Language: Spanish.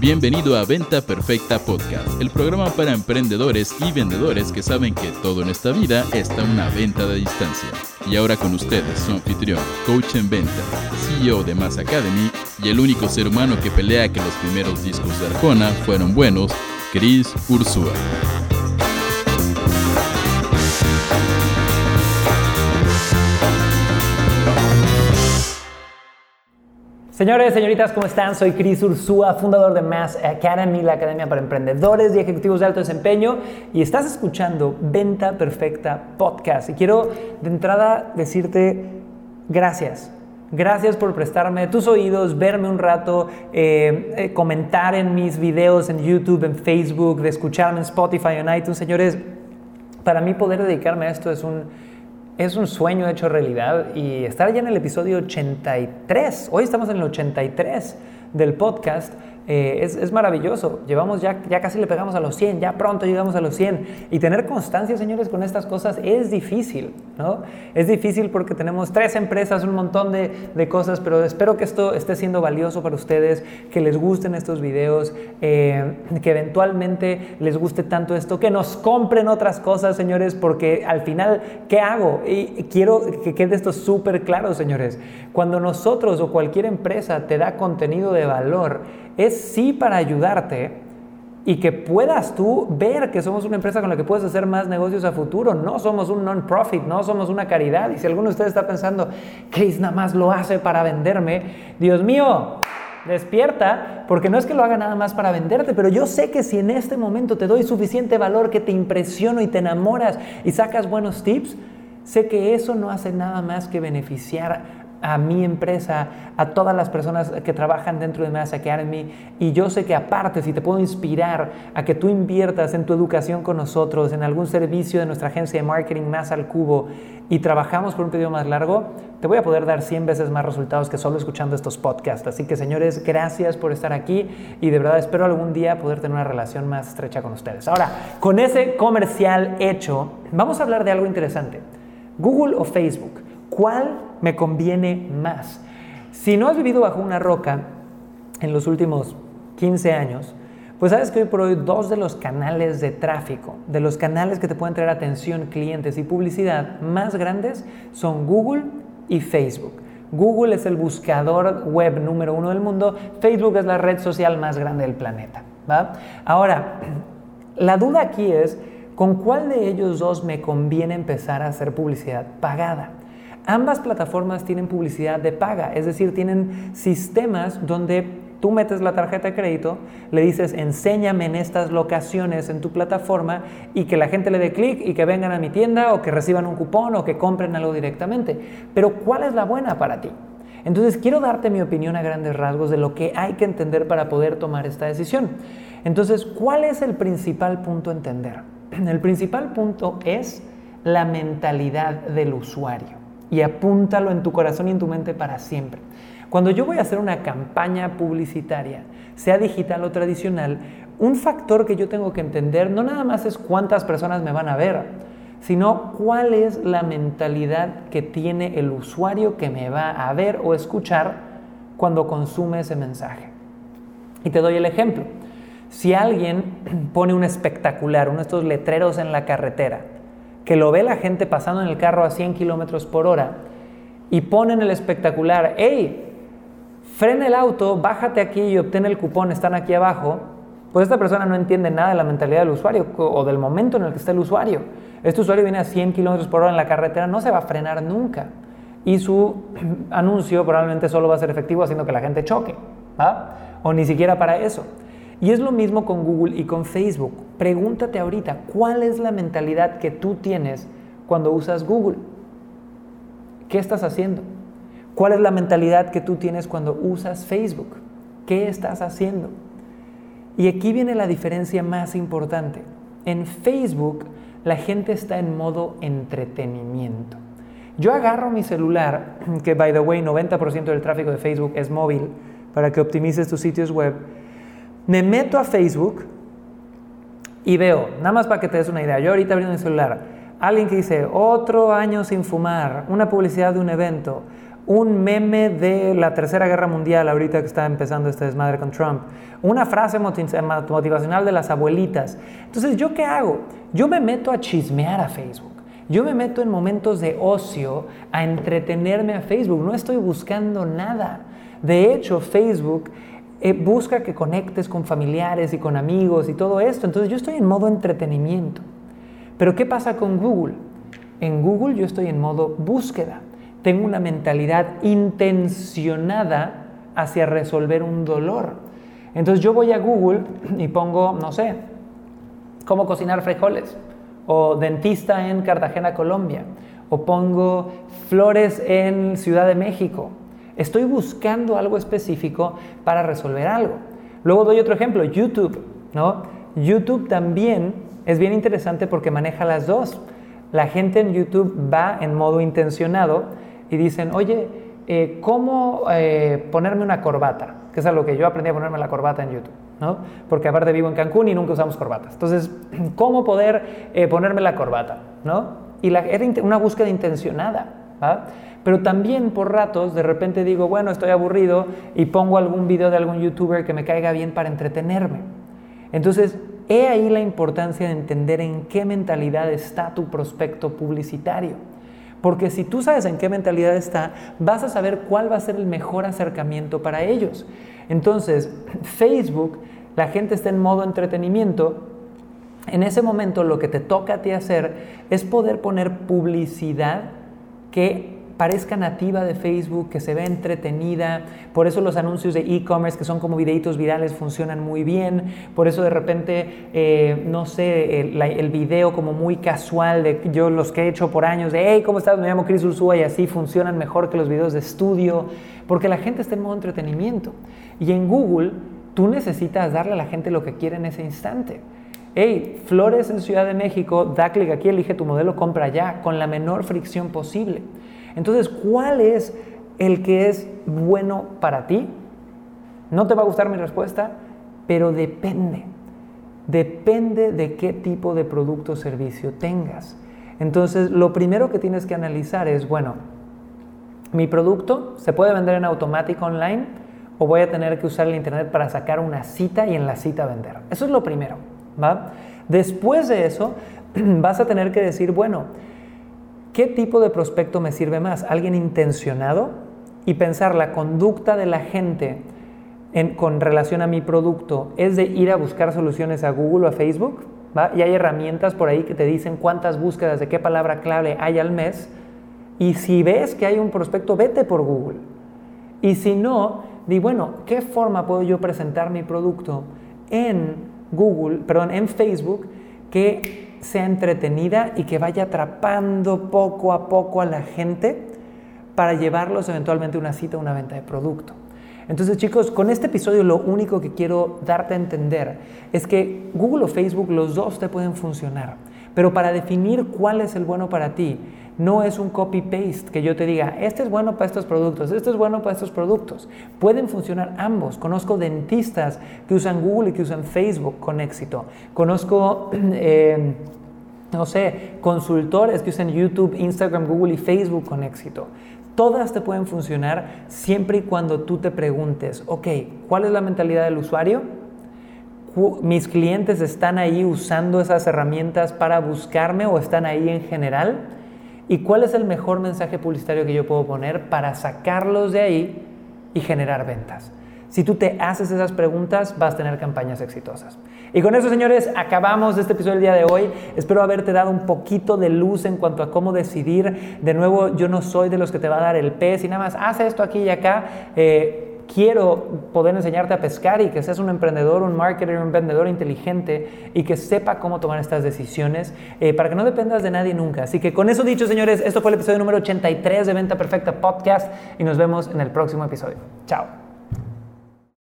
Bienvenido a Venta Perfecta Podcast, el programa para emprendedores y vendedores que saben que todo en esta vida está una venta de distancia. Y ahora con ustedes, su anfitrión, coach en venta, CEO de Mass Academy y el único ser humano que pelea que los primeros discos de Arjona fueron buenos, Chris Ursúa. Señores, señoritas, ¿cómo están? Soy Cris Ursúa, fundador de Mass Academy, la academia para emprendedores y ejecutivos de alto desempeño, y estás escuchando Venta Perfecta Podcast. Y quiero de entrada decirte gracias. Gracias por prestarme tus oídos, verme un rato, eh, eh, comentar en mis videos en YouTube, en Facebook, de escucharme en Spotify, en iTunes. Señores, para mí poder dedicarme a esto es un es un sueño hecho realidad y estar ya en el episodio 83. Hoy estamos en el 83 del podcast eh, es, maravilloso. Llevamos ya, ya casi le pegamos a los 100, ya pronto llegamos a los 100. Y tener constancia, señores, con estas cosas es difícil, ¿no? Es difícil porque tenemos tres empresas, un montón de, de cosas, pero espero que esto esté siendo valioso para ustedes, que les gusten estos videos, eh, que eventualmente les guste tanto esto, que nos compren otras cosas, señores, porque al final, ¿qué hago? Y quiero que quede esto súper claro, señores. Cuando nosotros o cualquier empresa te da contenido de valor, es sí para ayudarte y que puedas tú ver que somos una empresa con la que puedes hacer más negocios a futuro. No somos un non-profit, no somos una caridad. Y si alguno de ustedes está pensando, Chris nada más lo hace para venderme, Dios mío, despierta, porque no es que lo haga nada más para venderte, pero yo sé que si en este momento te doy suficiente valor, que te impresiono y te enamoras y sacas buenos tips, sé que eso no hace nada más que beneficiar a mi empresa, a todas las personas que trabajan dentro de Mass Academy. Y yo sé que aparte, si te puedo inspirar a que tú inviertas en tu educación con nosotros, en algún servicio de nuestra agencia de marketing más al cubo y trabajamos por un periodo más largo, te voy a poder dar 100 veces más resultados que solo escuchando estos podcasts. Así que señores, gracias por estar aquí y de verdad espero algún día poder tener una relación más estrecha con ustedes. Ahora, con ese comercial hecho, vamos a hablar de algo interesante. Google o Facebook. ¿Cuál me conviene más? Si no has vivido bajo una roca en los últimos 15 años, pues sabes que hoy por hoy dos de los canales de tráfico, de los canales que te pueden traer atención, clientes y publicidad más grandes son Google y Facebook. Google es el buscador web número uno del mundo, Facebook es la red social más grande del planeta. Ahora, la duda aquí es, ¿con cuál de ellos dos me conviene empezar a hacer publicidad pagada? Ambas plataformas tienen publicidad de paga, es decir, tienen sistemas donde tú metes la tarjeta de crédito, le dices enséñame en estas locaciones en tu plataforma y que la gente le dé clic y que vengan a mi tienda o que reciban un cupón o que compren algo directamente. Pero ¿cuál es la buena para ti? Entonces quiero darte mi opinión a grandes rasgos de lo que hay que entender para poder tomar esta decisión. Entonces, ¿cuál es el principal punto a entender? El principal punto es la mentalidad del usuario y apúntalo en tu corazón y en tu mente para siempre. Cuando yo voy a hacer una campaña publicitaria, sea digital o tradicional, un factor que yo tengo que entender no nada más es cuántas personas me van a ver, sino cuál es la mentalidad que tiene el usuario que me va a ver o escuchar cuando consume ese mensaje. Y te doy el ejemplo. Si alguien pone un espectacular, uno de estos letreros en la carretera, que lo ve la gente pasando en el carro a 100 kilómetros por hora y ponen el espectacular, hey, frena el auto, bájate aquí y obtén el cupón, están aquí abajo, pues esta persona no entiende nada de la mentalidad del usuario o del momento en el que está el usuario. Este usuario viene a 100 kilómetros por hora en la carretera, no se va a frenar nunca. Y su anuncio probablemente solo va a ser efectivo haciendo que la gente choque. O ni siquiera para eso. Y es lo mismo con Google y con Facebook. Pregúntate ahorita, ¿cuál es la mentalidad que tú tienes cuando usas Google? ¿Qué estás haciendo? ¿Cuál es la mentalidad que tú tienes cuando usas Facebook? ¿Qué estás haciendo? Y aquí viene la diferencia más importante. En Facebook la gente está en modo entretenimiento. Yo agarro mi celular, que by the way 90% del tráfico de Facebook es móvil, para que optimices tus sitios web, me meto a Facebook y veo, nada más para que te des una idea, yo ahorita abriendo mi celular, alguien que dice, otro año sin fumar, una publicidad de un evento, un meme de la Tercera Guerra Mundial, ahorita que está empezando este desmadre con Trump, una frase motivacional de las abuelitas. Entonces, ¿yo qué hago? Yo me meto a chismear a Facebook. Yo me meto en momentos de ocio a entretenerme a Facebook. No estoy buscando nada. De hecho, Facebook eh, busca que conectes con familiares y con amigos y todo esto. Entonces yo estoy en modo entretenimiento. Pero ¿qué pasa con Google? En Google yo estoy en modo búsqueda. Tengo una mentalidad intencionada hacia resolver un dolor. Entonces yo voy a Google y pongo, no sé, cómo cocinar frijoles, o dentista en Cartagena, Colombia, o pongo flores en Ciudad de México. Estoy buscando algo específico para resolver algo. Luego doy otro ejemplo, YouTube, ¿no? YouTube también es bien interesante porque maneja las dos. La gente en YouTube va en modo intencionado y dicen, oye, eh, ¿cómo eh, ponerme una corbata? Que es algo que yo aprendí a ponerme la corbata en YouTube, ¿no? Porque aparte vivo en Cancún y nunca usamos corbatas. Entonces, ¿cómo poder eh, ponerme la corbata? ¿no? Y la, era una búsqueda intencionada, ¿va? Pero también por ratos de repente digo, bueno, estoy aburrido y pongo algún video de algún youtuber que me caiga bien para entretenerme. Entonces, he ahí la importancia de entender en qué mentalidad está tu prospecto publicitario. Porque si tú sabes en qué mentalidad está, vas a saber cuál va a ser el mejor acercamiento para ellos. Entonces, Facebook, la gente está en modo entretenimiento. En ese momento lo que te toca a ti hacer es poder poner publicidad que parezca nativa de Facebook, que se ve entretenida. Por eso los anuncios de e-commerce, que son como videitos virales, funcionan muy bien. Por eso de repente, eh, no sé, el, video como muy casual de yo los que he hecho por años, de hey, ¿cómo estás? Me llamo Chris Ursúa y así funcionan mejor que los videos de estudio, porque la gente está en modo entretenimiento. Y en Google, tú necesitas darle a la gente lo que quiere en ese instante. Hey, flores en Ciudad de México, da clic aquí, elige tu modelo, compra ya, con la menor fricción posible. Entonces, ¿cuál es el que es bueno para ti? No te va a gustar mi respuesta, pero depende. Depende de qué tipo de producto o servicio tengas. Entonces, lo primero que tienes que analizar es, bueno, mi producto se puede vender en automático online o voy a tener que usar el internet para sacar una cita y en la cita vender. Eso es lo primero, Después de eso, vas a tener que decir, bueno, ¿Qué tipo de prospecto me sirve más? ¿Alguien intencionado? Y pensar la conducta de la gente con relación a mi producto es de ir a buscar soluciones a Google o a Facebook. Y hay herramientas por ahí que te dicen cuántas búsquedas de qué palabra clave hay al mes. Y si ves que hay un prospecto, vete por Google. Y si no, di, bueno, ¿qué forma puedo yo presentar mi producto en Google, perdón, en Facebook, que sea entretenida y que vaya atrapando poco a poco a la gente para llevarlos eventualmente a una cita o una venta de producto. Entonces chicos, con este episodio lo único que quiero darte a entender es que Google o Facebook, los dos te pueden funcionar, pero para definir cuál es el bueno para ti, no es un copy-paste que yo te diga, este es bueno para estos productos, este es bueno para estos productos. Pueden funcionar ambos. Conozco dentistas que usan Google y que usan Facebook con éxito. Conozco... Eh, no sé, consultores que usan YouTube, Instagram, Google y Facebook con éxito. Todas te pueden funcionar siempre y cuando tú te preguntes, ok, ¿cuál es la mentalidad del usuario? ¿Mis clientes están ahí usando esas herramientas para buscarme o están ahí en general? ¿Y cuál es el mejor mensaje publicitario que yo puedo poner para sacarlos de ahí y generar ventas? Si tú te haces esas preguntas, vas a tener campañas exitosas. Y con eso, señores, acabamos este episodio del día de hoy. Espero haberte dado un poquito de luz en cuanto a cómo decidir. De nuevo, yo no soy de los que te va a dar el pez y nada más, haz esto aquí y acá. Eh, quiero poder enseñarte a pescar y que seas un emprendedor, un marketer, un vendedor inteligente y que sepa cómo tomar estas decisiones eh, para que no dependas de nadie nunca. Así que con eso dicho, señores, esto fue el episodio número 83 de Venta Perfecta Podcast y nos vemos en el próximo episodio. Chao.